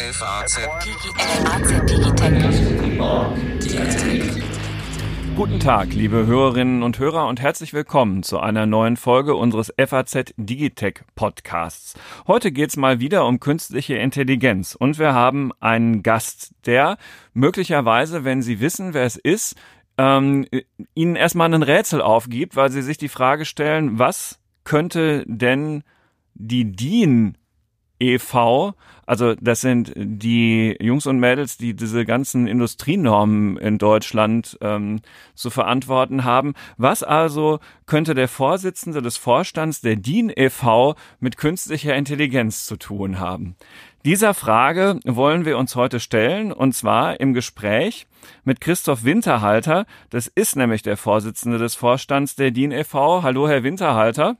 FAZ Guten Tag, liebe Hörerinnen und Hörer und herzlich willkommen zu einer neuen Folge unseres FAZ Digitech Podcasts. Heute geht's mal wieder um künstliche Intelligenz und wir haben einen Gast, der möglicherweise, wenn Sie wissen, wer es ist, ähm, Ihnen erstmal ein Rätsel aufgibt, weil Sie sich die Frage stellen, was könnte denn die DIN e.V., also das sind die Jungs und Mädels, die diese ganzen Industrienormen in Deutschland ähm, zu verantworten haben. Was also könnte der Vorsitzende des Vorstands der DIN e.V. mit künstlicher Intelligenz zu tun haben? Dieser Frage wollen wir uns heute stellen, und zwar im Gespräch mit Christoph Winterhalter. Das ist nämlich der Vorsitzende des Vorstands der DIN e.V. Hallo, Herr Winterhalter.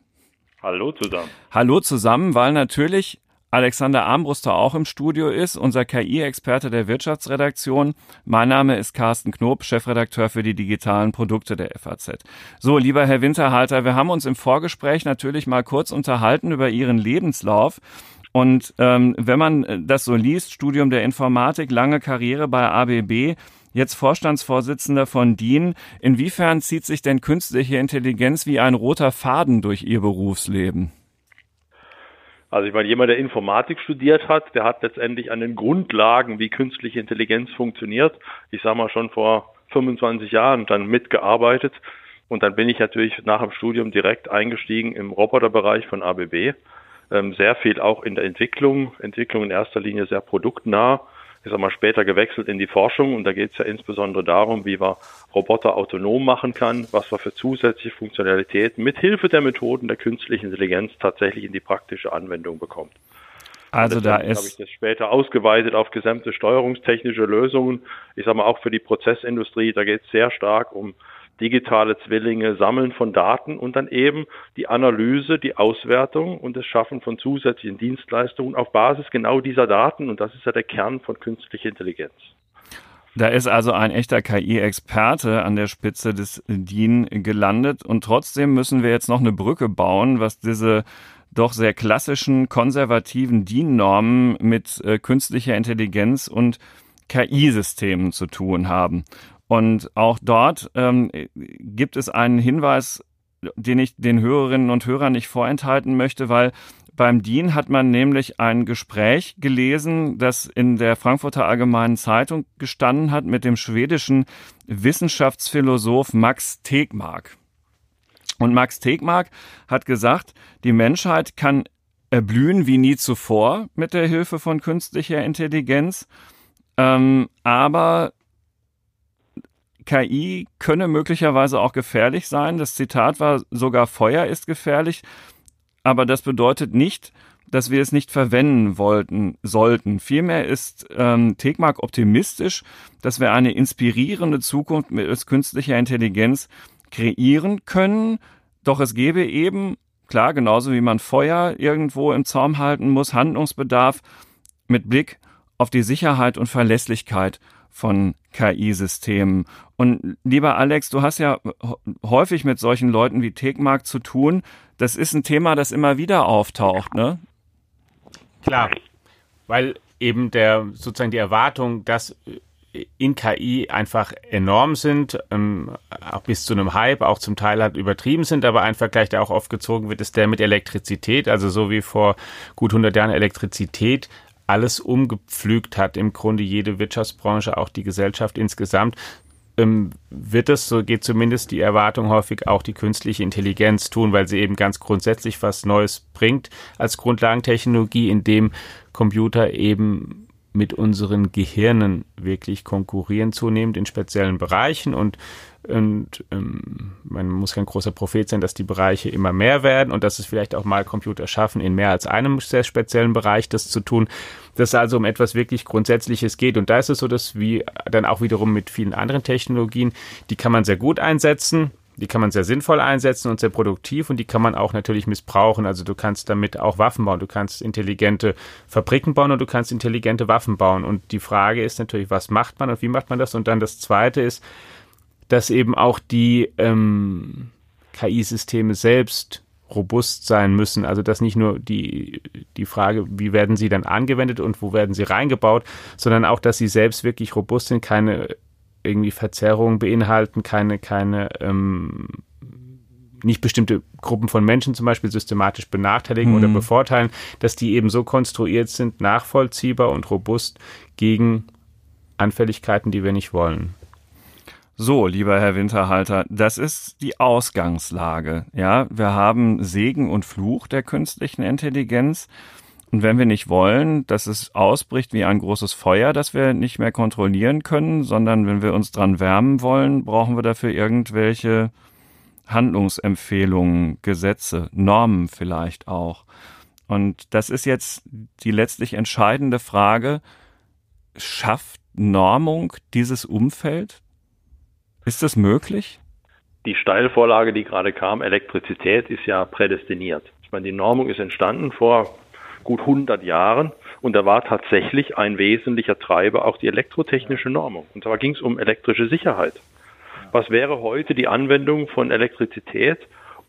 Hallo zusammen. Hallo zusammen, weil natürlich Alexander Armbruster auch im Studio ist, unser KI-Experte der Wirtschaftsredaktion. Mein Name ist Carsten Knob, Chefredakteur für die digitalen Produkte der FAZ. So, lieber Herr Winterhalter, wir haben uns im Vorgespräch natürlich mal kurz unterhalten über Ihren Lebenslauf. Und ähm, wenn man das so liest, Studium der Informatik, lange Karriere bei ABB, jetzt Vorstandsvorsitzender von DIN, inwiefern zieht sich denn künstliche Intelligenz wie ein roter Faden durch Ihr Berufsleben? Also ich meine, jemand, der Informatik studiert hat, der hat letztendlich an den Grundlagen, wie künstliche Intelligenz funktioniert, ich sage mal schon vor 25 Jahren dann mitgearbeitet. Und dann bin ich natürlich nach dem Studium direkt eingestiegen im Roboterbereich von ABB. Ähm, sehr viel auch in der Entwicklung, Entwicklung in erster Linie sehr produktnah ich sag mal, später gewechselt in die Forschung und da geht es ja insbesondere darum, wie man Roboter autonom machen kann, was man für zusätzliche Funktionalitäten mit Hilfe der Methoden der künstlichen Intelligenz tatsächlich in die praktische Anwendung bekommt. Also da ist habe ich das später ausgeweitet auf gesamte steuerungstechnische Lösungen. Ich sage mal auch für die Prozessindustrie, da geht es sehr stark um digitale Zwillinge, Sammeln von Daten und dann eben die Analyse, die Auswertung und das Schaffen von zusätzlichen Dienstleistungen auf Basis genau dieser Daten. Und das ist ja der Kern von künstlicher Intelligenz. Da ist also ein echter KI-Experte an der Spitze des DIN gelandet und trotzdem müssen wir jetzt noch eine Brücke bauen, was diese doch sehr klassischen konservativen DIN-Normen mit äh, künstlicher Intelligenz und KI-Systemen zu tun haben. Und auch dort ähm, gibt es einen Hinweis, den ich den Hörerinnen und Hörern nicht vorenthalten möchte, weil beim DIN hat man nämlich ein Gespräch gelesen, das in der Frankfurter Allgemeinen Zeitung gestanden hat mit dem schwedischen Wissenschaftsphilosoph Max Tegmark. Und Max Tegmark hat gesagt, die Menschheit kann erblühen wie nie zuvor mit der Hilfe von künstlicher Intelligenz, ähm, aber KI könne möglicherweise auch gefährlich sein. Das Zitat war, sogar Feuer ist gefährlich. Aber das bedeutet nicht, dass wir es nicht verwenden wollten, sollten. Vielmehr ist ähm, Tegmark optimistisch, dass wir eine inspirierende Zukunft mit künstlicher Intelligenz kreieren können. Doch es gäbe eben, klar, genauso wie man Feuer irgendwo im Zaum halten muss, Handlungsbedarf mit Blick auf die Sicherheit und Verlässlichkeit von KI-Systemen. Und lieber Alex, du hast ja häufig mit solchen Leuten wie Tegmark zu tun. Das ist ein Thema, das immer wieder auftaucht, ne? Klar, weil eben der sozusagen die Erwartung, dass in KI einfach enorm sind, ähm, auch bis zu einem Hype, auch zum Teil halt übertrieben sind, aber ein Vergleich, der auch oft gezogen wird, ist der mit Elektrizität, also so wie vor gut 100 Jahren Elektrizität alles umgepflügt hat, im Grunde jede Wirtschaftsbranche, auch die Gesellschaft insgesamt, ähm, wird es, so geht zumindest die Erwartung häufig auch die künstliche Intelligenz tun, weil sie eben ganz grundsätzlich was Neues bringt als Grundlagentechnologie, in dem Computer eben mit unseren Gehirnen wirklich konkurrieren zunehmend in speziellen Bereichen und und ähm, man muss kein großer Prophet sein, dass die Bereiche immer mehr werden und dass es vielleicht auch mal Computer schaffen, in mehr als einem sehr speziellen Bereich das zu tun. Dass es also um etwas wirklich Grundsätzliches geht. Und da ist es so, dass wie dann auch wiederum mit vielen anderen Technologien, die kann man sehr gut einsetzen. Die kann man sehr sinnvoll einsetzen und sehr produktiv und die kann man auch natürlich missbrauchen. Also du kannst damit auch Waffen bauen, du kannst intelligente Fabriken bauen und du kannst intelligente Waffen bauen. Und die Frage ist natürlich, was macht man und wie macht man das? Und dann das Zweite ist, dass eben auch die ähm, KI-Systeme selbst robust sein müssen. Also dass nicht nur die, die Frage, wie werden sie dann angewendet und wo werden sie reingebaut, sondern auch, dass sie selbst wirklich robust sind, keine irgendwie Verzerrungen beinhalten, keine, keine ähm, nicht bestimmte Gruppen von Menschen zum Beispiel systematisch benachteiligen mhm. oder bevorteilen, dass die eben so konstruiert sind, nachvollziehbar und robust gegen Anfälligkeiten, die wir nicht wollen. So, lieber Herr Winterhalter, das ist die Ausgangslage. Ja, wir haben Segen und Fluch der künstlichen Intelligenz. Und wenn wir nicht wollen, dass es ausbricht wie ein großes Feuer, das wir nicht mehr kontrollieren können, sondern wenn wir uns dran wärmen wollen, brauchen wir dafür irgendwelche Handlungsempfehlungen, Gesetze, Normen vielleicht auch. Und das ist jetzt die letztlich entscheidende Frage. Schafft Normung dieses Umfeld? Ist das möglich? Die Steilvorlage, die gerade kam, Elektrizität, ist ja prädestiniert. Ich meine, die Normung ist entstanden vor gut 100 Jahren und da war tatsächlich ein wesentlicher Treiber auch die elektrotechnische Normung. Und zwar ging es um elektrische Sicherheit. Was wäre heute die Anwendung von Elektrizität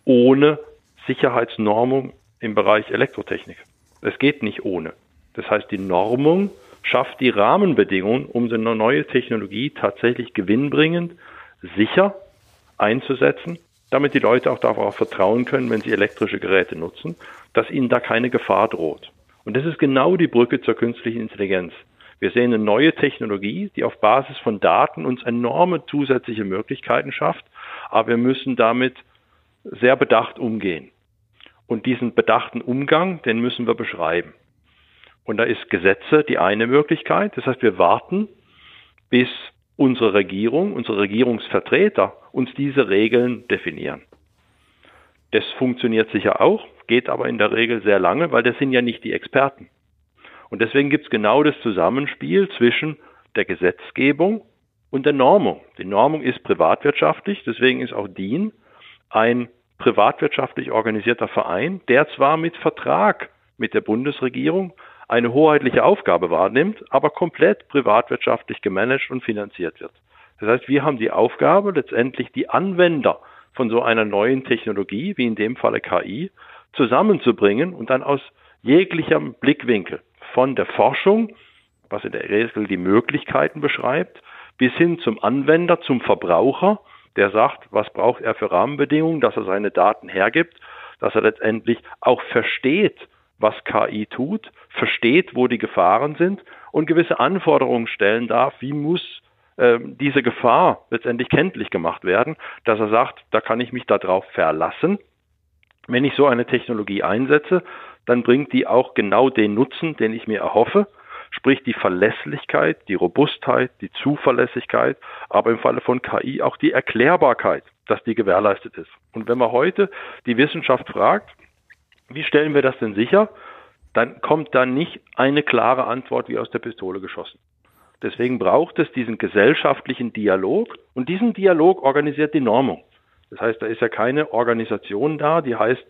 ohne Sicherheitsnormung im Bereich Elektrotechnik? Es geht nicht ohne. Das heißt, die Normung schafft die Rahmenbedingungen, um so eine neue Technologie tatsächlich gewinnbringend sicher einzusetzen, damit die Leute auch darauf vertrauen können, wenn sie elektrische Geräte nutzen, dass ihnen da keine Gefahr droht. Und das ist genau die Brücke zur künstlichen Intelligenz. Wir sehen eine neue Technologie, die auf Basis von Daten uns enorme zusätzliche Möglichkeiten schafft, aber wir müssen damit sehr bedacht umgehen. Und diesen bedachten Umgang, den müssen wir beschreiben. Und da ist Gesetze die eine Möglichkeit. Das heißt, wir warten, bis unsere Regierung, unsere Regierungsvertreter uns diese Regeln definieren. Das funktioniert sicher auch, geht aber in der Regel sehr lange, weil das sind ja nicht die Experten. Und deswegen gibt es genau das Zusammenspiel zwischen der Gesetzgebung und der Normung. Die Normung ist privatwirtschaftlich, deswegen ist auch DIN ein privatwirtschaftlich organisierter Verein, der zwar mit Vertrag mit der Bundesregierung eine hoheitliche Aufgabe wahrnimmt, aber komplett privatwirtschaftlich gemanagt und finanziert wird. Das heißt, wir haben die Aufgabe, letztendlich die Anwender von so einer neuen Technologie, wie in dem Falle KI, zusammenzubringen und dann aus jeglichem Blickwinkel von der Forschung, was in der Regel die Möglichkeiten beschreibt, bis hin zum Anwender, zum Verbraucher, der sagt, was braucht er für Rahmenbedingungen, dass er seine Daten hergibt, dass er letztendlich auch versteht, was KI tut, versteht, wo die Gefahren sind und gewisse Anforderungen stellen darf, wie muss äh, diese Gefahr letztendlich kenntlich gemacht werden, dass er sagt, da kann ich mich darauf verlassen. Wenn ich so eine Technologie einsetze, dann bringt die auch genau den Nutzen, den ich mir erhoffe, sprich die Verlässlichkeit, die Robustheit, die Zuverlässigkeit, aber im Falle von KI auch die Erklärbarkeit, dass die gewährleistet ist. Und wenn man heute die Wissenschaft fragt, wie stellen wir das denn sicher? Dann kommt da nicht eine klare Antwort wie aus der Pistole geschossen. Deswegen braucht es diesen gesellschaftlichen Dialog und diesen Dialog organisiert die Normung. Das heißt, da ist ja keine Organisation da, die heißt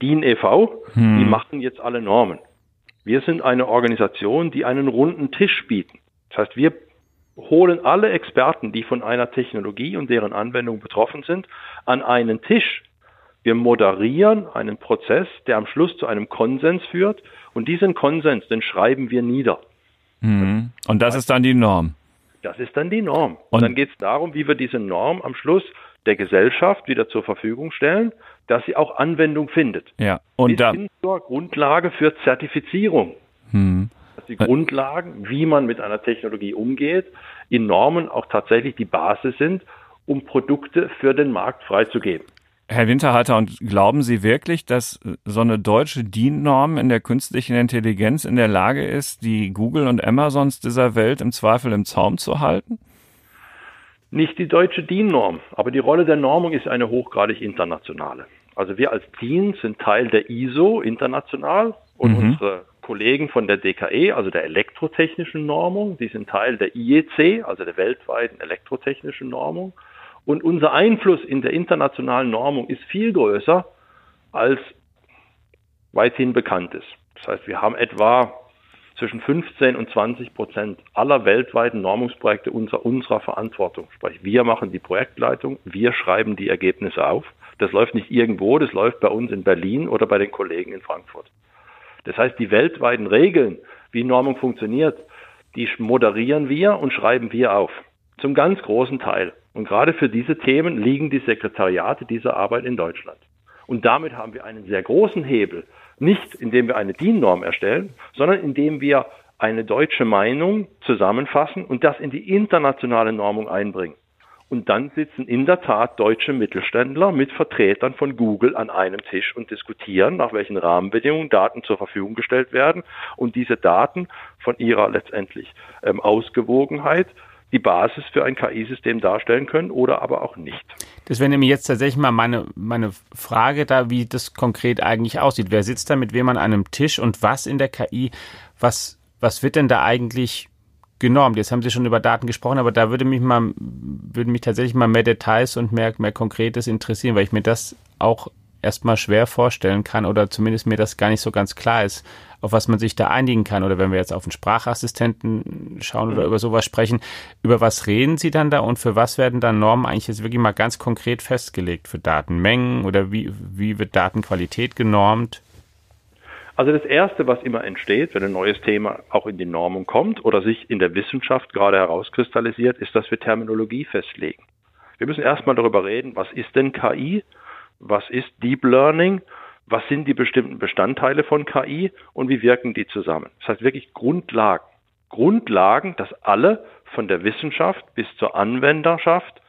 DIN e.V., hm. die machen jetzt alle Normen. Wir sind eine Organisation, die einen runden Tisch bieten. Das heißt, wir holen alle Experten, die von einer Technologie und deren Anwendung betroffen sind, an einen Tisch, wir moderieren einen Prozess, der am Schluss zu einem Konsens führt und diesen Konsens, den schreiben wir nieder. Mhm. Und das ist dann die Norm. Das ist dann die Norm. Und, und dann geht es darum, wie wir diese Norm am Schluss der Gesellschaft wieder zur Verfügung stellen, dass sie auch Anwendung findet. Ja. Und hin zur Grundlage für Zertifizierung. Mhm. Dass die Grundlagen, wie man mit einer Technologie umgeht, in Normen auch tatsächlich die Basis sind, um Produkte für den Markt freizugeben. Herr Winterhalter, und glauben Sie wirklich, dass so eine deutsche DIN-Norm in der künstlichen Intelligenz in der Lage ist, die Google und Amazons dieser Welt im Zweifel im Zaum zu halten? Nicht die deutsche DIN-Norm, aber die Rolle der Normung ist eine hochgradig internationale. Also wir als DIN sind Teil der ISO international und mhm. unsere Kollegen von der DKE, also der elektrotechnischen Normung, die sind Teil der IEC, also der weltweiten elektrotechnischen Normung. Und unser Einfluss in der internationalen Normung ist viel größer, als weithin bekannt ist. Das heißt, wir haben etwa zwischen 15 und 20 Prozent aller weltweiten Normungsprojekte unter unserer Verantwortung. Sprich, wir machen die Projektleitung, wir schreiben die Ergebnisse auf. Das läuft nicht irgendwo, das läuft bei uns in Berlin oder bei den Kollegen in Frankfurt. Das heißt, die weltweiten Regeln, wie Normung funktioniert, die moderieren wir und schreiben wir auf. Zum ganz großen Teil. Und gerade für diese Themen liegen die Sekretariate dieser Arbeit in Deutschland. Und damit haben wir einen sehr großen Hebel. Nicht indem wir eine DIN-Norm erstellen, sondern indem wir eine deutsche Meinung zusammenfassen und das in die internationale Normung einbringen. Und dann sitzen in der Tat deutsche Mittelständler mit Vertretern von Google an einem Tisch und diskutieren, nach welchen Rahmenbedingungen Daten zur Verfügung gestellt werden und diese Daten von ihrer letztendlich ähm, Ausgewogenheit die Basis für ein KI-System darstellen können oder aber auch nicht. Das wäre nämlich jetzt tatsächlich mal meine, meine Frage da, wie das konkret eigentlich aussieht. Wer sitzt da mit wem an einem Tisch und was in der KI, was, was wird denn da eigentlich genormt? Jetzt haben Sie schon über Daten gesprochen, aber da würde mich mal, würden mich tatsächlich mal mehr Details und mehr, mehr Konkretes interessieren, weil ich mir das auch erstmal schwer vorstellen kann oder zumindest mir das gar nicht so ganz klar ist, auf was man sich da einigen kann. Oder wenn wir jetzt auf einen Sprachassistenten schauen oder über sowas sprechen, über was reden Sie dann da und für was werden dann Normen eigentlich jetzt wirklich mal ganz konkret festgelegt? Für Datenmengen oder wie, wie wird Datenqualität genormt? Also das Erste, was immer entsteht, wenn ein neues Thema auch in die Normung kommt oder sich in der Wissenschaft gerade herauskristallisiert, ist, dass wir Terminologie festlegen. Wir müssen erstmal darüber reden, was ist denn KI, was ist Deep Learning, was sind die bestimmten Bestandteile von KI und wie wirken die zusammen. Das heißt wirklich Grundlagen. Grundlagen, dass alle von der Wissenschaft bis zur Anwenderschaft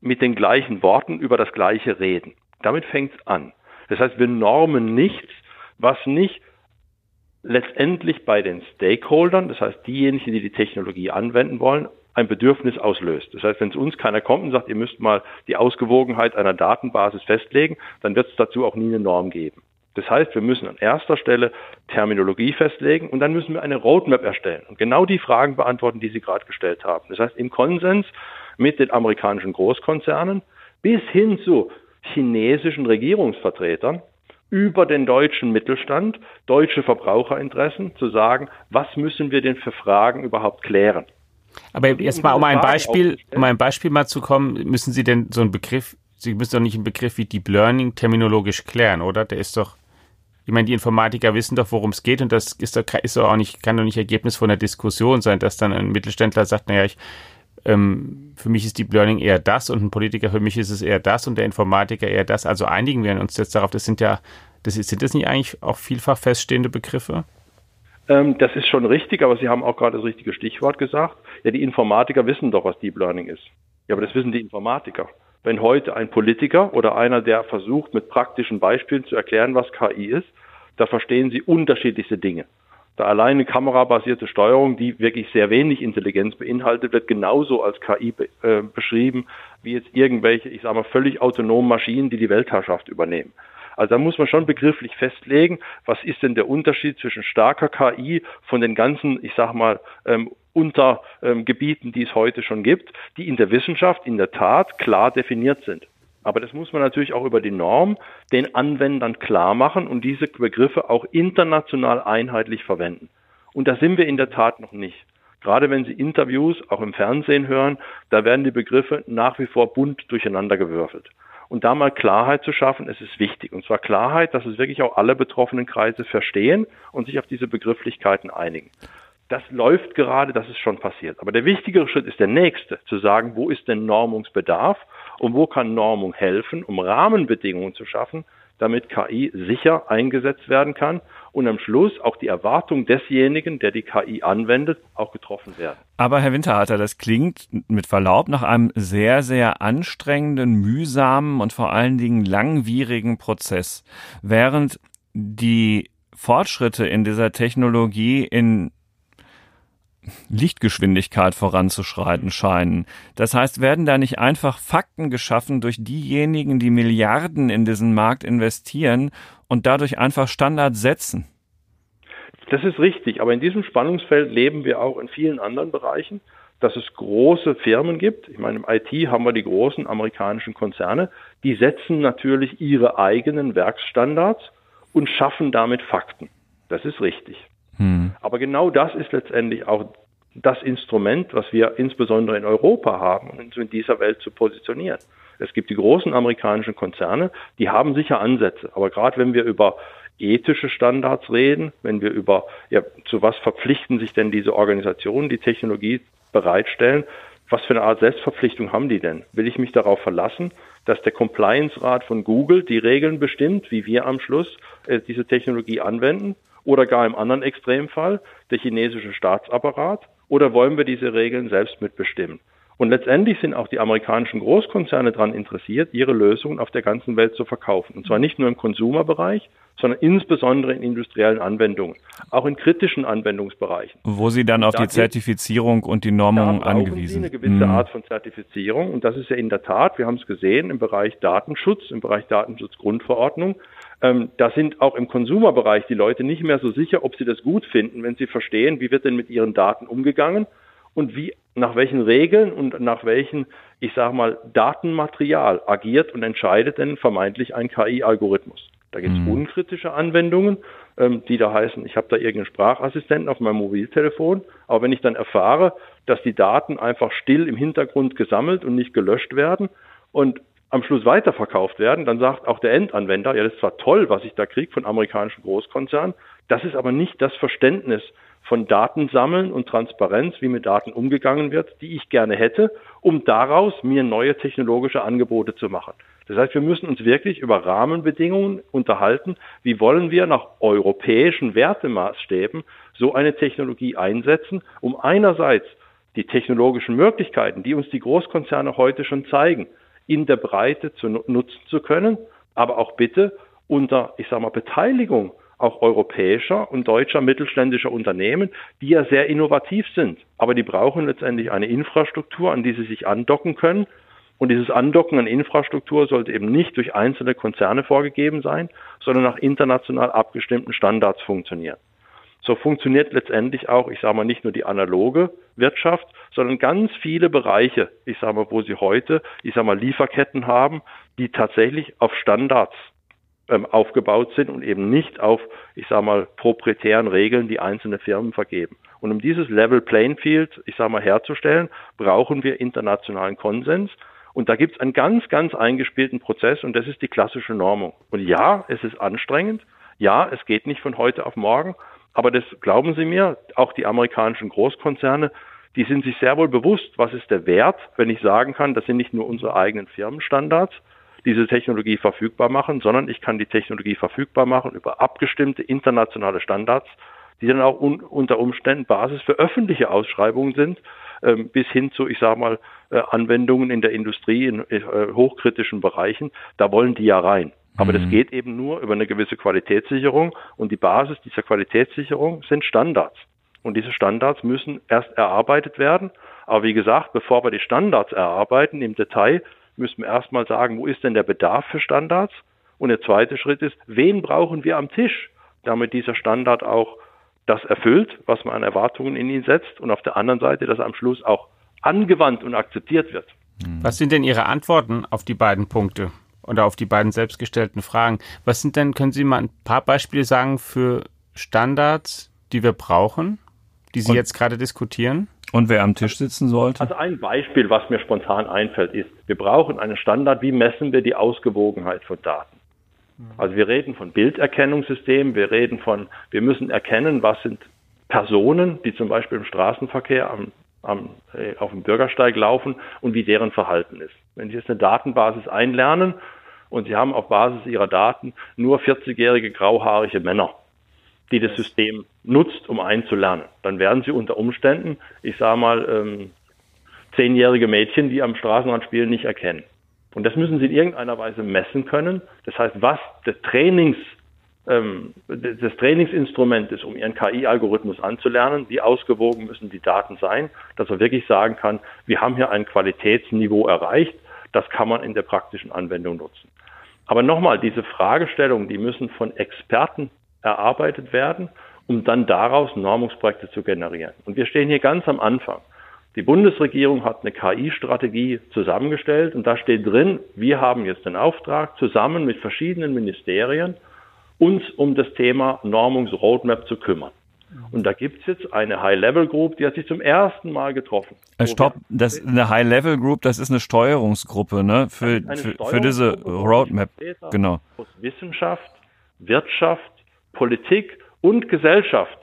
mit den gleichen Worten über das Gleiche reden. Damit fängt es an. Das heißt, wir normen nichts, was nicht letztendlich bei den Stakeholdern, das heißt diejenigen, die die Technologie anwenden wollen, ein Bedürfnis auslöst. Das heißt, wenn zu uns keiner kommt und sagt, ihr müsst mal die Ausgewogenheit einer Datenbasis festlegen, dann wird es dazu auch nie eine Norm geben. Das heißt, wir müssen an erster Stelle Terminologie festlegen und dann müssen wir eine Roadmap erstellen und genau die Fragen beantworten, die Sie gerade gestellt haben. Das heißt, im Konsens mit den amerikanischen Großkonzernen bis hin zu chinesischen Regierungsvertretern über den deutschen Mittelstand, deutsche Verbraucherinteressen zu sagen, was müssen wir denn für Fragen überhaupt klären? Aber jetzt mal, um ein Beispiel, um ein Beispiel mal zu kommen, müssen Sie denn so einen Begriff, Sie müssen doch nicht einen Begriff wie Deep Learning terminologisch klären, oder? Der ist doch, ich meine, die Informatiker wissen doch, worum es geht und das ist doch, ist doch auch nicht, kann doch nicht Ergebnis von einer Diskussion sein, dass dann ein Mittelständler sagt, naja, ich, ähm, für mich ist Deep Learning eher das und ein Politiker für mich ist es eher das und der Informatiker eher das. Also einigen wir uns jetzt darauf, das sind ja, das ist, sind das nicht eigentlich auch vielfach feststehende Begriffe? Ähm, das ist schon richtig, aber Sie haben auch gerade das richtige Stichwort gesagt. Ja, die Informatiker wissen doch, was Deep Learning ist. Ja, aber das wissen die Informatiker. Wenn heute ein Politiker oder einer, der versucht, mit praktischen Beispielen zu erklären, was KI ist, da verstehen sie unterschiedlichste Dinge. Da alleine kamerabasierte Steuerung, die wirklich sehr wenig Intelligenz beinhaltet, wird genauso als KI be äh, beschrieben, wie jetzt irgendwelche, ich sage mal, völlig autonomen Maschinen, die die Weltherrschaft übernehmen. Also da muss man schon begrifflich festlegen, was ist denn der Unterschied zwischen starker KI von den ganzen, ich sage mal, ähm, Untergebieten, ähm, die es heute schon gibt, die in der Wissenschaft in der Tat klar definiert sind. Aber das muss man natürlich auch über die Norm den Anwendern klar machen und diese Begriffe auch international einheitlich verwenden. Und da sind wir in der Tat noch nicht. Gerade wenn Sie Interviews auch im Fernsehen hören, da werden die Begriffe nach wie vor bunt durcheinandergewürfelt. Und da mal Klarheit zu schaffen, es ist wichtig. Und zwar Klarheit, dass es wirklich auch alle betroffenen Kreise verstehen und sich auf diese Begrifflichkeiten einigen. Das läuft gerade, das ist schon passiert. Aber der wichtigere Schritt ist der nächste, zu sagen, wo ist denn Normungsbedarf und wo kann Normung helfen, um Rahmenbedingungen zu schaffen, damit KI sicher eingesetzt werden kann und am Schluss auch die Erwartung desjenigen, der die KI anwendet, auch getroffen werden. Aber Herr Winterhalter, das klingt mit Verlaub nach einem sehr, sehr anstrengenden, mühsamen und vor allen Dingen langwierigen Prozess. Während die Fortschritte in dieser Technologie in Lichtgeschwindigkeit voranzuschreiten scheinen. Das heißt, werden da nicht einfach Fakten geschaffen durch diejenigen, die Milliarden in diesen Markt investieren und dadurch einfach Standards setzen? Das ist richtig, aber in diesem Spannungsfeld leben wir auch in vielen anderen Bereichen, dass es große Firmen gibt. Ich meine, im IT haben wir die großen amerikanischen Konzerne, die setzen natürlich ihre eigenen Werksstandards und schaffen damit Fakten. Das ist richtig. Hm. Aber genau das ist letztendlich auch das Instrument, was wir insbesondere in Europa haben, um uns in dieser Welt zu positionieren. Es gibt die großen amerikanischen Konzerne, die haben sicher Ansätze. Aber gerade wenn wir über ethische Standards reden, wenn wir über, ja, zu was verpflichten sich denn diese Organisationen, die Technologie bereitstellen, was für eine Art Selbstverpflichtung haben die denn? Will ich mich darauf verlassen, dass der Compliance-Rat von Google die Regeln bestimmt, wie wir am Schluss äh, diese Technologie anwenden? Oder gar im anderen Extremfall der chinesische Staatsapparat? Oder wollen wir diese Regeln selbst mitbestimmen? Und letztendlich sind auch die amerikanischen Großkonzerne daran interessiert, ihre Lösungen auf der ganzen Welt zu verkaufen. Und zwar nicht nur im Konsumerbereich, sondern insbesondere in industriellen Anwendungen, auch in kritischen Anwendungsbereichen. Wo Sie dann auf da die Zertifizierung und die Normung angewiesen sind. eine gewisse hm. Art von Zertifizierung. Und das ist ja in der Tat, wir haben es gesehen, im Bereich Datenschutz, im Bereich Datenschutzgrundverordnung. Ähm, da sind auch im Konsumerbereich die Leute nicht mehr so sicher, ob sie das gut finden, wenn sie verstehen, wie wird denn mit ihren Daten umgegangen und wie, nach welchen Regeln und nach welchen, ich sage mal, Datenmaterial agiert und entscheidet denn vermeintlich ein KI-Algorithmus. Da gibt es mhm. unkritische Anwendungen, ähm, die da heißen, ich habe da irgendeinen Sprachassistenten auf meinem Mobiltelefon, aber wenn ich dann erfahre, dass die Daten einfach still im Hintergrund gesammelt und nicht gelöscht werden und am Schluss weiterverkauft werden, dann sagt auch der Endanwender, ja, das ist zwar toll, was ich da kriege von amerikanischen Großkonzernen, das ist aber nicht das Verständnis von Datensammeln und Transparenz, wie mit Daten umgegangen wird, die ich gerne hätte, um daraus mir neue technologische Angebote zu machen. Das heißt, wir müssen uns wirklich über Rahmenbedingungen unterhalten. Wie wollen wir nach europäischen Wertemaßstäben so eine Technologie einsetzen, um einerseits die technologischen Möglichkeiten, die uns die Großkonzerne heute schon zeigen, in der Breite zu nutzen zu können, aber auch bitte unter, ich sage mal, Beteiligung auch europäischer und deutscher mittelständischer Unternehmen, die ja sehr innovativ sind. Aber die brauchen letztendlich eine Infrastruktur, an die sie sich andocken können. Und dieses Andocken an Infrastruktur sollte eben nicht durch einzelne Konzerne vorgegeben sein, sondern nach international abgestimmten Standards funktionieren. So funktioniert letztendlich auch, ich sage mal, nicht nur die analoge Wirtschaft, sondern ganz viele Bereiche, ich sage mal, wo sie heute, ich sage mal, Lieferketten haben, die tatsächlich auf Standards ähm, aufgebaut sind und eben nicht auf, ich sage mal, proprietären Regeln, die einzelne Firmen vergeben. Und um dieses Level Playing Field, ich sage mal, herzustellen, brauchen wir internationalen Konsens. Und da gibt es einen ganz, ganz eingespielten Prozess und das ist die klassische Normung. Und ja, es ist anstrengend. Ja, es geht nicht von heute auf morgen. Aber das glauben Sie mir, auch die amerikanischen Großkonzerne, die sind sich sehr wohl bewusst, was ist der Wert, wenn ich sagen kann, das sind nicht nur unsere eigenen Firmenstandards, diese Technologie verfügbar machen, sondern ich kann die Technologie verfügbar machen über abgestimmte internationale Standards, die dann auch un unter Umständen Basis für öffentliche Ausschreibungen sind, ähm, bis hin zu, ich sage mal, äh, Anwendungen in der Industrie in äh, hochkritischen Bereichen. Da wollen die ja rein. Aber mhm. das geht eben nur über eine gewisse Qualitätssicherung und die Basis dieser Qualitätssicherung sind Standards. Und diese Standards müssen erst erarbeitet werden. Aber wie gesagt, bevor wir die Standards erarbeiten im Detail, müssen wir erstmal sagen, wo ist denn der Bedarf für Standards? Und der zweite Schritt ist, wen brauchen wir am Tisch, damit dieser Standard auch das erfüllt, was man an Erwartungen in ihn setzt und auf der anderen Seite, dass er am Schluss auch angewandt und akzeptiert wird. Was sind denn Ihre Antworten auf die beiden Punkte oder auf die beiden selbstgestellten Fragen? Was sind denn, können Sie mal ein paar Beispiele sagen für Standards, die wir brauchen, die Sie und jetzt gerade diskutieren? Und wer am Tisch sitzen sollte? Also ein Beispiel, was mir spontan einfällt, ist, wir brauchen einen Standard, wie messen wir die Ausgewogenheit von Daten. Also wir reden von Bilderkennungssystemen, wir reden von, wir müssen erkennen, was sind Personen, die zum Beispiel im Straßenverkehr am, am, äh, auf dem Bürgersteig laufen und wie deren Verhalten ist. Wenn Sie jetzt eine Datenbasis einlernen und Sie haben auf Basis Ihrer Daten nur 40-jährige grauhaarige Männer, die das System nutzt, um einzulernen. Dann werden sie unter Umständen, ich sage mal, ähm, zehnjährige Mädchen, die am Straßenrand spielen, nicht erkennen. Und das müssen sie in irgendeiner Weise messen können. Das heißt, was der Trainings, ähm, das Trainingsinstrument ist, um ihren KI-Algorithmus anzulernen, wie ausgewogen müssen die Daten sein, dass er wirklich sagen kann, wir haben hier ein Qualitätsniveau erreicht, das kann man in der praktischen Anwendung nutzen. Aber nochmal, diese Fragestellungen, die müssen von Experten erarbeitet werden, um dann daraus Normungsprojekte zu generieren. Und wir stehen hier ganz am Anfang. Die Bundesregierung hat eine KI-Strategie zusammengestellt und da steht drin, wir haben jetzt den Auftrag, zusammen mit verschiedenen Ministerien uns um das Thema Normungsroadmap zu kümmern. Und da gibt es jetzt eine High-Level-Group, die hat sich zum ersten Mal getroffen. Äh, stopp, das ist eine High-Level-Group, das ist eine Steuerungsgruppe, ne? Für, für, für diese Roadmap. Genau. Aus Wissenschaft, Wirtschaft, Politik und Gesellschaft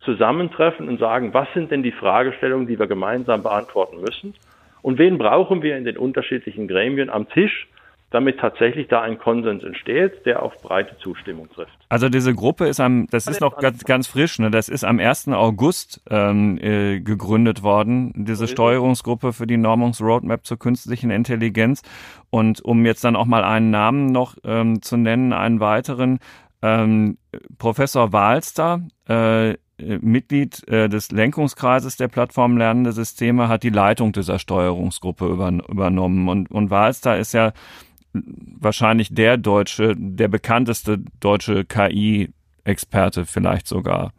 zusammentreffen und sagen, was sind denn die Fragestellungen, die wir gemeinsam beantworten müssen? Und wen brauchen wir in den unterschiedlichen Gremien am Tisch, damit tatsächlich da ein Konsens entsteht, der auf breite Zustimmung trifft. Also diese Gruppe ist am, das ist noch ganz, ganz frisch, ne? Das ist am 1. August ähm, äh, gegründet worden, diese Steuerungsgruppe für die Normungsroadmap zur künstlichen Intelligenz. Und um jetzt dann auch mal einen Namen noch ähm, zu nennen, einen weiteren, ähm, Professor Wahlster, äh, Mitglied äh, des Lenkungskreises der Plattform Lernende Systeme, hat die Leitung dieser Steuerungsgruppe über, übernommen. Und, und Wahlster ist ja wahrscheinlich der deutsche, der bekannteste deutsche KI-Experte vielleicht sogar.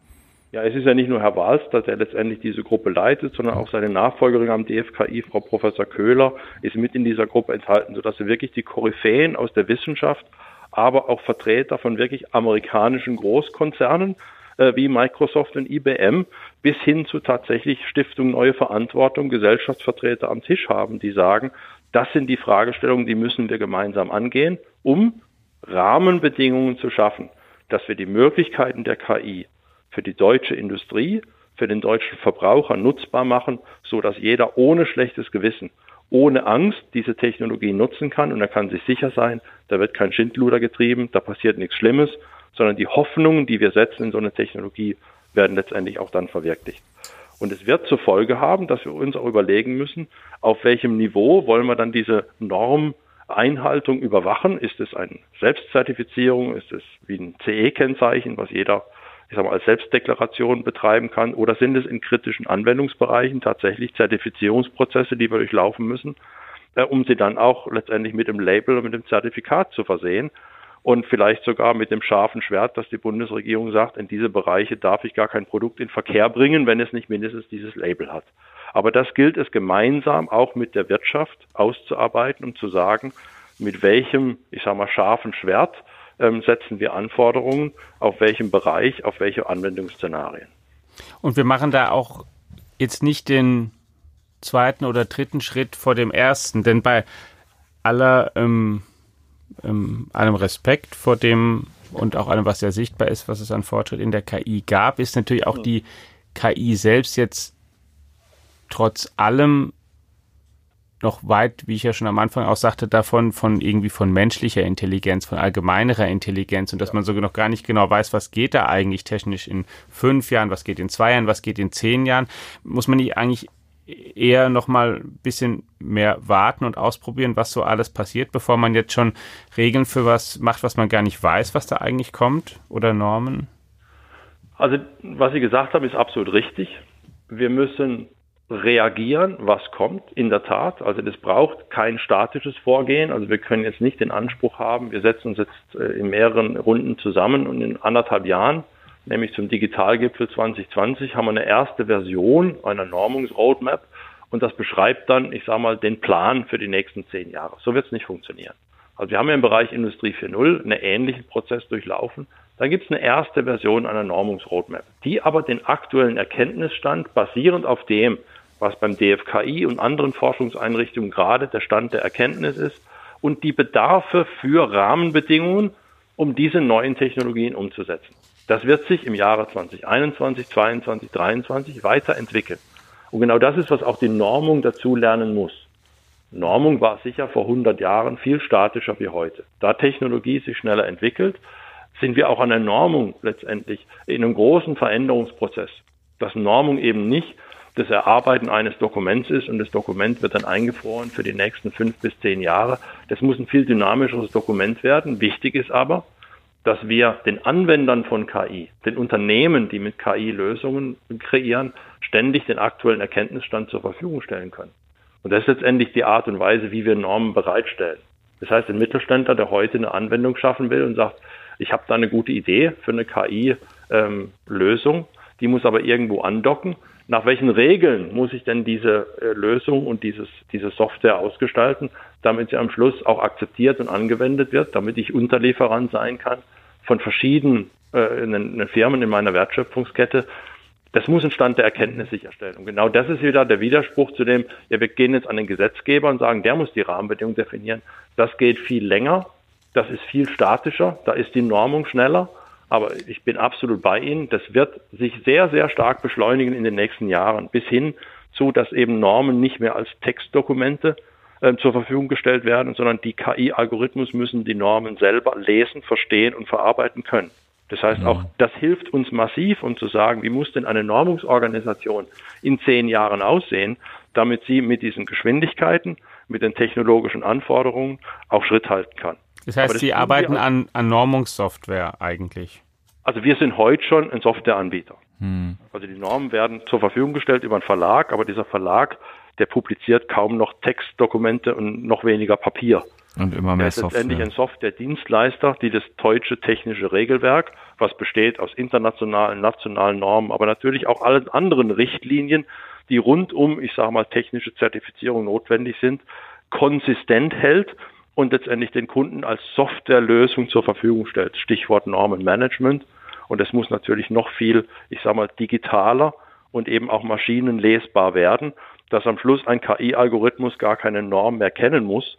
Ja, es ist ja nicht nur Herr Walster, der letztendlich diese Gruppe leitet, sondern auch seine Nachfolgerin am DFKI, Frau Professor Köhler, ist mit in dieser Gruppe enthalten, sodass wir wirklich die Koryphäen aus der Wissenschaft, aber auch Vertreter von wirklich amerikanischen Großkonzernen äh, wie Microsoft und IBM bis hin zu tatsächlich Stiftung Neue Verantwortung, Gesellschaftsvertreter am Tisch haben, die sagen, das sind die Fragestellungen, die müssen wir gemeinsam angehen, um Rahmenbedingungen zu schaffen, dass wir die Möglichkeiten der KI für die deutsche Industrie, für den deutschen Verbraucher nutzbar machen, so dass jeder ohne schlechtes Gewissen, ohne Angst diese Technologie nutzen kann und er kann sich sicher sein, da wird kein Schindluder getrieben, da passiert nichts Schlimmes, sondern die Hoffnungen, die wir setzen in so eine Technologie, werden letztendlich auch dann verwirklicht. Und es wird zur Folge haben, dass wir uns auch überlegen müssen, auf welchem Niveau wollen wir dann diese Normeinhaltung überwachen? Ist es eine Selbstzertifizierung? Ist es wie ein CE-Kennzeichen, was jeder ich sag mal, als Selbstdeklaration betreiben kann? Oder sind es in kritischen Anwendungsbereichen tatsächlich Zertifizierungsprozesse, die wir durchlaufen müssen, äh, um sie dann auch letztendlich mit dem Label und mit dem Zertifikat zu versehen? Und vielleicht sogar mit dem scharfen Schwert, dass die Bundesregierung sagt, in diese Bereiche darf ich gar kein Produkt in Verkehr bringen, wenn es nicht mindestens dieses Label hat. Aber das gilt es gemeinsam auch mit der Wirtschaft auszuarbeiten, um zu sagen, mit welchem, ich sage mal, scharfen Schwert ähm, setzen wir Anforderungen, auf welchem Bereich, auf welche Anwendungsszenarien. Und wir machen da auch jetzt nicht den zweiten oder dritten Schritt vor dem ersten, denn bei aller ähm, ähm, allem Respekt vor dem und auch allem, was ja sichtbar ist, was es an Fortschritt in der KI gab, ist natürlich auch die KI selbst jetzt trotz allem noch weit, wie ich ja schon am Anfang auch sagte, davon von irgendwie von menschlicher Intelligenz, von allgemeinerer Intelligenz und dass man sogar noch gar nicht genau weiß, was geht da eigentlich technisch in fünf Jahren, was geht in zwei Jahren, was geht in zehn Jahren, muss man nicht eigentlich eher noch mal ein bisschen mehr warten und ausprobieren, was so alles passiert, bevor man jetzt schon Regeln für was macht, was man gar nicht weiß, was da eigentlich kommt oder Normen? Also, was Sie gesagt haben, ist absolut richtig. Wir müssen reagieren, was kommt, in der Tat. Also das braucht kein statisches Vorgehen. Also wir können jetzt nicht den Anspruch haben, wir setzen uns jetzt äh, in mehreren Runden zusammen und in anderthalb Jahren nämlich zum Digitalgipfel 2020, haben wir eine erste Version einer Normungsroadmap und das beschreibt dann, ich sage mal, den Plan für die nächsten zehn Jahre. So wird es nicht funktionieren. Also wir haben ja im Bereich Industrie 4.0 einen ähnlichen Prozess durchlaufen. Da gibt es eine erste Version einer Normungsroadmap, die aber den aktuellen Erkenntnisstand basierend auf dem, was beim DFKI und anderen Forschungseinrichtungen gerade der Stand der Erkenntnis ist und die Bedarfe für Rahmenbedingungen, um diese neuen Technologien umzusetzen. Das wird sich im Jahre 2021, 2022, 2023 weiterentwickeln. Und genau das ist, was auch die Normung dazu lernen muss. Normung war sicher vor 100 Jahren viel statischer wie heute. Da Technologie sich schneller entwickelt, sind wir auch an der Normung letztendlich in einem großen Veränderungsprozess. Dass Normung eben nicht das Erarbeiten eines Dokuments ist und das Dokument wird dann eingefroren für die nächsten fünf bis zehn Jahre. Das muss ein viel dynamischeres Dokument werden. Wichtig ist aber, dass wir den Anwendern von KI, den Unternehmen, die mit KI Lösungen kreieren, ständig den aktuellen Erkenntnisstand zur Verfügung stellen können. Und das ist letztendlich die Art und Weise, wie wir Normen bereitstellen. Das heißt, ein Mittelständler, der heute eine Anwendung schaffen will und sagt, ich habe da eine gute Idee für eine KI-Lösung, ähm, die muss aber irgendwo andocken. Nach welchen Regeln muss ich denn diese äh, Lösung und dieses, diese Software ausgestalten, damit sie am Schluss auch akzeptiert und angewendet wird, damit ich Unterlieferant sein kann von verschiedenen äh, Firmen in meiner Wertschöpfungskette, das muss ein Stand der Erkenntnis sicherstellen. Und genau das ist wieder der Widerspruch zu dem, ja, wir gehen jetzt an den Gesetzgeber und sagen, der muss die Rahmenbedingungen definieren. Das geht viel länger, das ist viel statischer, da ist die Normung schneller. Aber ich bin absolut bei Ihnen. Das wird sich sehr, sehr stark beschleunigen in den nächsten Jahren, bis hin zu, dass eben Normen nicht mehr als Textdokumente äh, zur Verfügung gestellt werden, sondern die KI-Algorithmus müssen die Normen selber lesen, verstehen und verarbeiten können. Das heißt, auch das hilft uns massiv, um zu sagen, wie muss denn eine Normungsorganisation in zehn Jahren aussehen, damit sie mit diesen Geschwindigkeiten, mit den technologischen Anforderungen auch Schritt halten kann. Das heißt, das Sie arbeiten an, an Normungssoftware eigentlich? Also wir sind heute schon ein Softwareanbieter. Hm. Also die Normen werden zur Verfügung gestellt über einen Verlag, aber dieser Verlag, der publiziert kaum noch Textdokumente und noch weniger Papier. Und immer mehr Software. letztendlich ein Software-Dienstleister, die das deutsche technische Regelwerk, was besteht aus internationalen, nationalen Normen, aber natürlich auch allen anderen Richtlinien, die rund um, ich sage mal, technische Zertifizierung notwendig sind, konsistent hält und letztendlich den Kunden als Softwarelösung zur Verfügung stellt. Stichwort Normenmanagement. Und es muss natürlich noch viel, ich sage mal, digitaler und eben auch maschinenlesbar werden, dass am Schluss ein KI-Algorithmus gar keine Norm mehr kennen muss,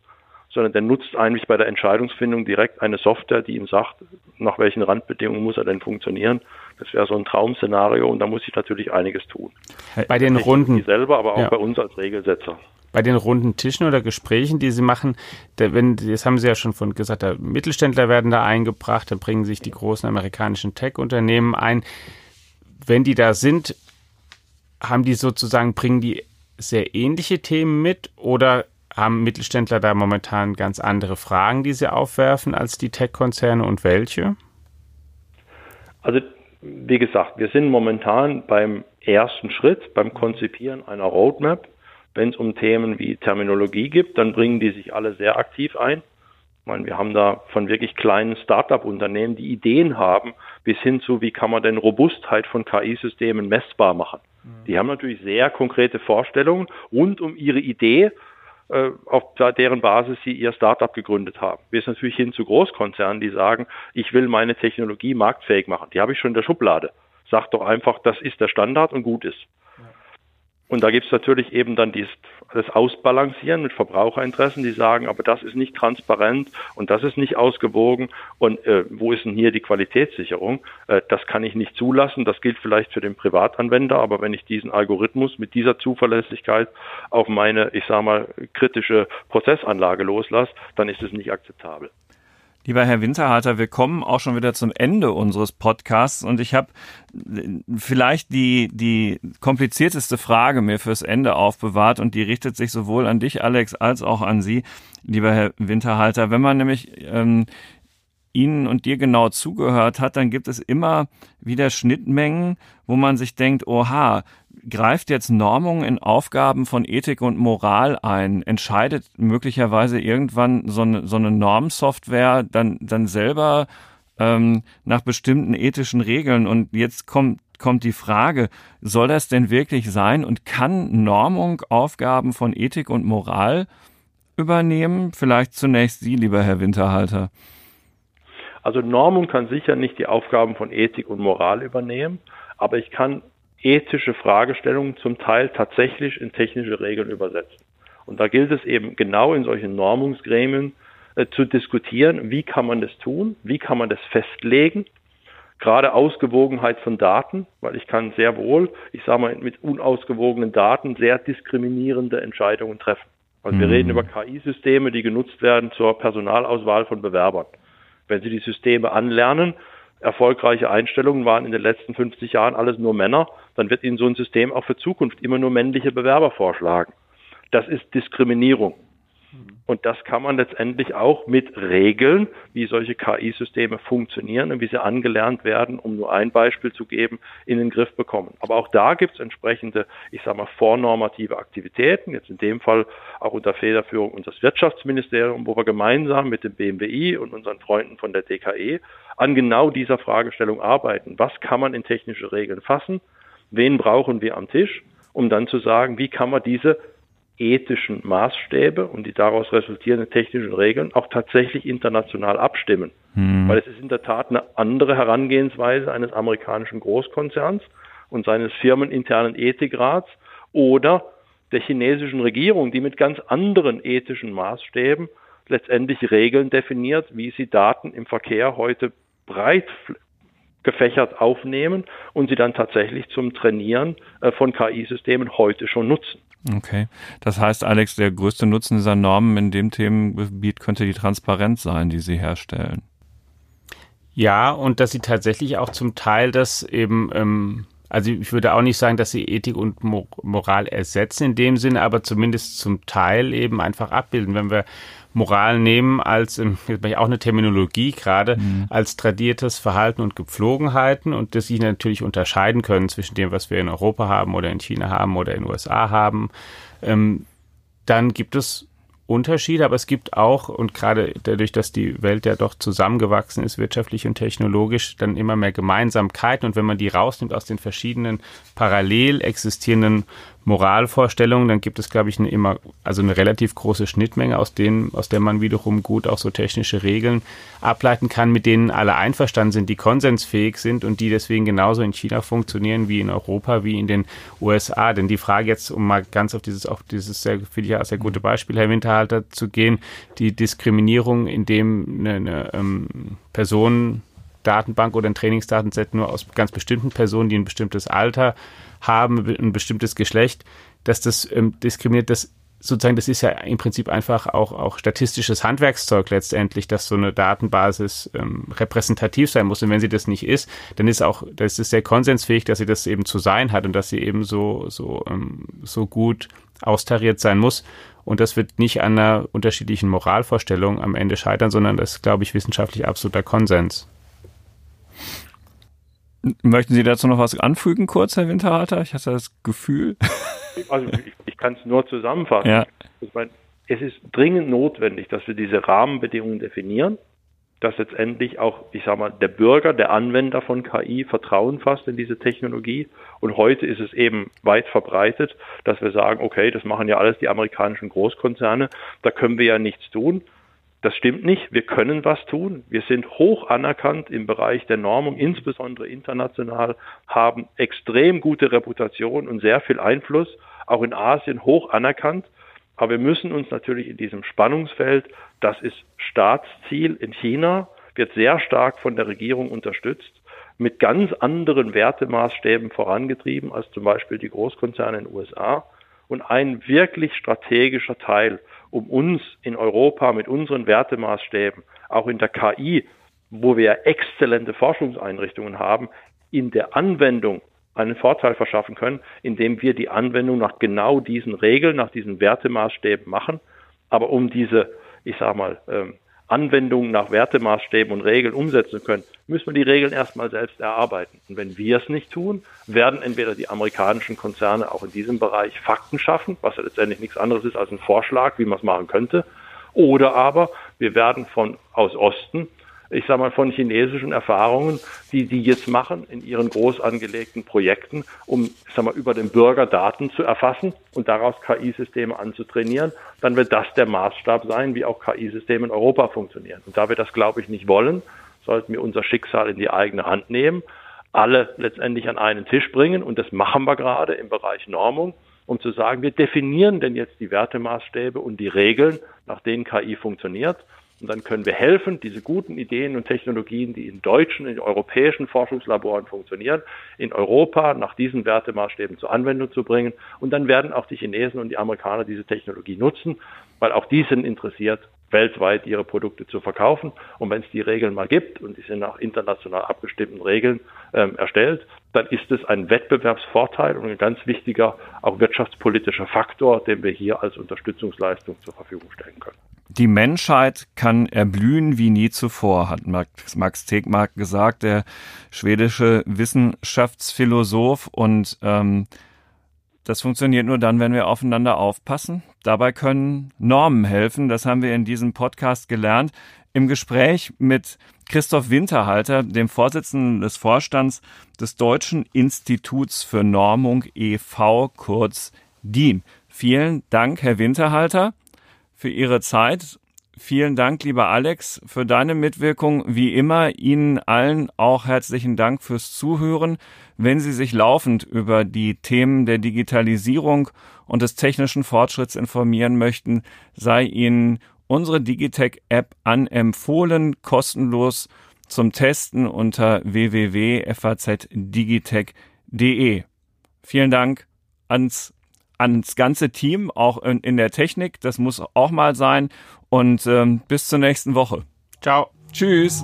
sondern der nutzt eigentlich bei der Entscheidungsfindung direkt eine Software, die ihm sagt, nach welchen Randbedingungen muss er denn funktionieren. Das wäre so ein Traum-Szenario und da muss ich natürlich einiges tun. Bei den Runden. selber, aber auch ja. bei uns als Regelsetzer. Bei den runden Tischen oder Gesprächen, die Sie machen, der, wenn, das haben Sie ja schon von gesagt, der Mittelständler werden da eingebracht, dann bringen sich die großen amerikanischen Tech-Unternehmen ein. Wenn die da sind, haben die sozusagen, bringen die sehr ähnliche Themen mit oder haben Mittelständler da momentan ganz andere Fragen, die sie aufwerfen als die Tech-Konzerne und welche? Also wie gesagt, wir sind momentan beim ersten Schritt, beim Konzipieren einer Roadmap. Wenn es um Themen wie Terminologie gibt, dann bringen die sich alle sehr aktiv ein. Ich meine, wir haben da von wirklich kleinen Start-up-Unternehmen, die Ideen haben, bis hin zu, wie kann man denn Robustheit von KI-Systemen messbar machen. Mhm. Die haben natürlich sehr konkrete Vorstellungen rund um ihre Idee, äh, auf deren Basis sie ihr Startup gegründet haben. Wir sind natürlich hin zu Großkonzernen, die sagen, ich will meine Technologie marktfähig machen. Die habe ich schon in der Schublade. Sag doch einfach, das ist der Standard und gut ist. Und da gibt es natürlich eben dann dieses, das Ausbalancieren mit Verbraucherinteressen, die sagen, aber das ist nicht transparent und das ist nicht ausgewogen und äh, wo ist denn hier die Qualitätssicherung? Äh, das kann ich nicht zulassen. Das gilt vielleicht für den Privatanwender, aber wenn ich diesen Algorithmus mit dieser Zuverlässigkeit auf meine, ich sage mal, kritische Prozessanlage loslasse, dann ist es nicht akzeptabel. Lieber Herr Winterhalter, wir kommen auch schon wieder zum Ende unseres Podcasts und ich habe vielleicht die, die komplizierteste Frage mir fürs Ende aufbewahrt und die richtet sich sowohl an dich, Alex, als auch an Sie, lieber Herr Winterhalter. Wenn man nämlich ähm, Ihnen und dir genau zugehört hat, dann gibt es immer wieder Schnittmengen, wo man sich denkt, oha, greift jetzt Normung in Aufgaben von Ethik und Moral ein, entscheidet möglicherweise irgendwann so eine, so eine Normsoftware dann, dann selber ähm, nach bestimmten ethischen Regeln. Und jetzt kommt, kommt die Frage, soll das denn wirklich sein und kann Normung Aufgaben von Ethik und Moral übernehmen? Vielleicht zunächst Sie, lieber Herr Winterhalter. Also Normung kann sicher nicht die Aufgaben von Ethik und Moral übernehmen, aber ich kann ethische Fragestellungen zum Teil tatsächlich in technische Regeln übersetzen. Und da gilt es eben genau in solchen Normungsgremien äh, zu diskutieren, wie kann man das tun, wie kann man das festlegen, gerade Ausgewogenheit von Daten, weil ich kann sehr wohl, ich sage mal, mit unausgewogenen Daten sehr diskriminierende Entscheidungen treffen. Also mhm. wir reden über KI-Systeme, die genutzt werden zur Personalauswahl von Bewerbern. Wenn Sie die Systeme anlernen, erfolgreiche Einstellungen waren in den letzten 50 Jahren alles nur Männer, dann wird Ihnen so ein System auch für Zukunft immer nur männliche Bewerber vorschlagen. Das ist Diskriminierung. Und das kann man letztendlich auch mit Regeln, wie solche KI-Systeme funktionieren und wie sie angelernt werden, um nur ein Beispiel zu geben, in den Griff bekommen. Aber auch da gibt es entsprechende, ich sage mal, vornormative Aktivitäten, jetzt in dem Fall auch unter Federführung unseres Wirtschaftsministeriums, wo wir gemeinsam mit dem BMWI und unseren Freunden von der DKE an genau dieser Fragestellung arbeiten. Was kann man in technische Regeln fassen? Wen brauchen wir am Tisch? Um dann zu sagen, wie kann man diese ethischen Maßstäbe und die daraus resultierenden technischen Regeln auch tatsächlich international abstimmen. Hm. Weil es ist in der Tat eine andere Herangehensweise eines amerikanischen Großkonzerns und seines firmeninternen Ethikrats oder der chinesischen Regierung, die mit ganz anderen ethischen Maßstäben letztendlich Regeln definiert, wie sie Daten im Verkehr heute breit gefächert aufnehmen und sie dann tatsächlich zum Trainieren äh, von KI-Systemen heute schon nutzen. Okay. Das heißt, Alex, der größte Nutzen dieser Normen in dem Themengebiet könnte die Transparenz sein, die sie herstellen. Ja, und dass sie tatsächlich auch zum Teil das eben, ähm, also ich würde auch nicht sagen, dass sie Ethik und Moral ersetzen in dem Sinne, aber zumindest zum Teil eben einfach abbilden. Wenn wir Moral nehmen als, jetzt bin ich auch eine Terminologie gerade, mhm. als tradiertes Verhalten und Gepflogenheiten und dass sie natürlich unterscheiden können zwischen dem, was wir in Europa haben oder in China haben oder in den USA haben. Ähm, dann gibt es Unterschiede, aber es gibt auch, und gerade dadurch, dass die Welt ja doch zusammengewachsen ist, wirtschaftlich und technologisch, dann immer mehr Gemeinsamkeiten. Und wenn man die rausnimmt aus den verschiedenen parallel existierenden Moralvorstellungen, dann gibt es, glaube ich, eine immer, also eine relativ große Schnittmenge, aus denen, aus der man wiederum gut auch so technische Regeln ableiten kann, mit denen alle einverstanden sind, die konsensfähig sind und die deswegen genauso in China funktionieren wie in Europa, wie in den USA. Denn die Frage jetzt, um mal ganz auf dieses, auf dieses sehr, finde ich ja sehr gute Beispiel, Herr Winterhalter, zu gehen, die Diskriminierung, in dem eine, eine ähm, Person Datenbank oder ein Trainingsdatenset nur aus ganz bestimmten Personen, die ein bestimmtes Alter haben, ein bestimmtes Geschlecht, dass das ähm, diskriminiert, das sozusagen, das ist ja im Prinzip einfach auch, auch statistisches Handwerkszeug letztendlich, dass so eine Datenbasis ähm, repräsentativ sein muss. Und wenn sie das nicht ist, dann ist auch, das ist sehr konsensfähig, dass sie das eben zu sein hat und dass sie eben so, so, ähm, so gut austariert sein muss. Und das wird nicht an einer unterschiedlichen Moralvorstellung am Ende scheitern, sondern das ist, glaube ich, wissenschaftlich absoluter Konsens. Möchten Sie dazu noch was anfügen, kurz, Herr Winterhalter? Ich hatte das Gefühl. Also ich, ich kann es nur zusammenfassen. Ja. Ich meine, es ist dringend notwendig, dass wir diese Rahmenbedingungen definieren, dass letztendlich auch, ich sage mal, der Bürger, der Anwender von KI Vertrauen fasst in diese Technologie. Und heute ist es eben weit verbreitet, dass wir sagen, okay, das machen ja alles die amerikanischen Großkonzerne, da können wir ja nichts tun. Das stimmt nicht. Wir können was tun. Wir sind hoch anerkannt im Bereich der Normung, insbesondere international, haben extrem gute Reputation und sehr viel Einfluss, auch in Asien hoch anerkannt. Aber wir müssen uns natürlich in diesem Spannungsfeld, das ist Staatsziel in China, wird sehr stark von der Regierung unterstützt, mit ganz anderen Wertemaßstäben vorangetrieben als zum Beispiel die Großkonzerne in den USA. Und ein wirklich strategischer Teil um uns in Europa mit unseren Wertemaßstäben, auch in der KI, wo wir exzellente Forschungseinrichtungen haben, in der Anwendung einen Vorteil verschaffen können, indem wir die Anwendung nach genau diesen Regeln, nach diesen Wertemaßstäben machen. Aber um diese, ich sag mal, ähm, Anwendungen nach Wertemaßstäben und Regeln umsetzen können, müssen wir die Regeln erstmal selbst erarbeiten. Und wenn wir es nicht tun, werden entweder die amerikanischen Konzerne auch in diesem Bereich Fakten schaffen, was ja letztendlich nichts anderes ist als ein Vorschlag, wie man es machen könnte, oder aber wir werden von aus Osten ich sage mal, von chinesischen Erfahrungen, die die jetzt machen in ihren groß angelegten Projekten, um, ich sag mal, über den Bürger Daten zu erfassen und daraus KI-Systeme anzutrainieren, dann wird das der Maßstab sein, wie auch KI-Systeme in Europa funktionieren. Und da wir das, glaube ich, nicht wollen, sollten wir unser Schicksal in die eigene Hand nehmen, alle letztendlich an einen Tisch bringen und das machen wir gerade im Bereich Normung um zu sagen, wir definieren denn jetzt die Wertemaßstäbe und die Regeln, nach denen KI funktioniert. Und dann können wir helfen, diese guten Ideen und Technologien, die in deutschen, in europäischen Forschungslaboren funktionieren, in Europa nach diesen Wertemaßstäben zur Anwendung zu bringen. Und dann werden auch die Chinesen und die Amerikaner diese Technologie nutzen, weil auch die sind interessiert, weltweit ihre Produkte zu verkaufen. Und wenn es die Regeln mal gibt, und die sind nach international abgestimmten Regeln ähm, erstellt, dann ist es ein Wettbewerbsvorteil und ein ganz wichtiger, auch wirtschaftspolitischer Faktor, den wir hier als Unterstützungsleistung zur Verfügung stellen können. Die Menschheit kann erblühen wie nie zuvor, hat Max, Tegmark gesagt, der schwedische Wissenschaftsphilosoph. Und ähm, das funktioniert nur dann, wenn wir aufeinander aufpassen. Dabei können Normen helfen. Das haben wir in diesem Podcast gelernt. Im Gespräch mit Christoph Winterhalter, dem Vorsitzenden des Vorstands des Deutschen Instituts für Normung e.V., kurz DIN. Vielen Dank, Herr Winterhalter, für Ihre Zeit. Vielen Dank, lieber Alex, für deine Mitwirkung. Wie immer Ihnen allen auch herzlichen Dank fürs Zuhören. Wenn Sie sich laufend über die Themen der Digitalisierung und des technischen Fortschritts informieren möchten, sei Ihnen unsere Digitech-App anempfohlen, kostenlos zum Testen unter www.fazdigitech.de. Vielen Dank ans, ans ganze Team, auch in, in der Technik. Das muss auch mal sein. Und ähm, bis zur nächsten Woche. Ciao. Tschüss.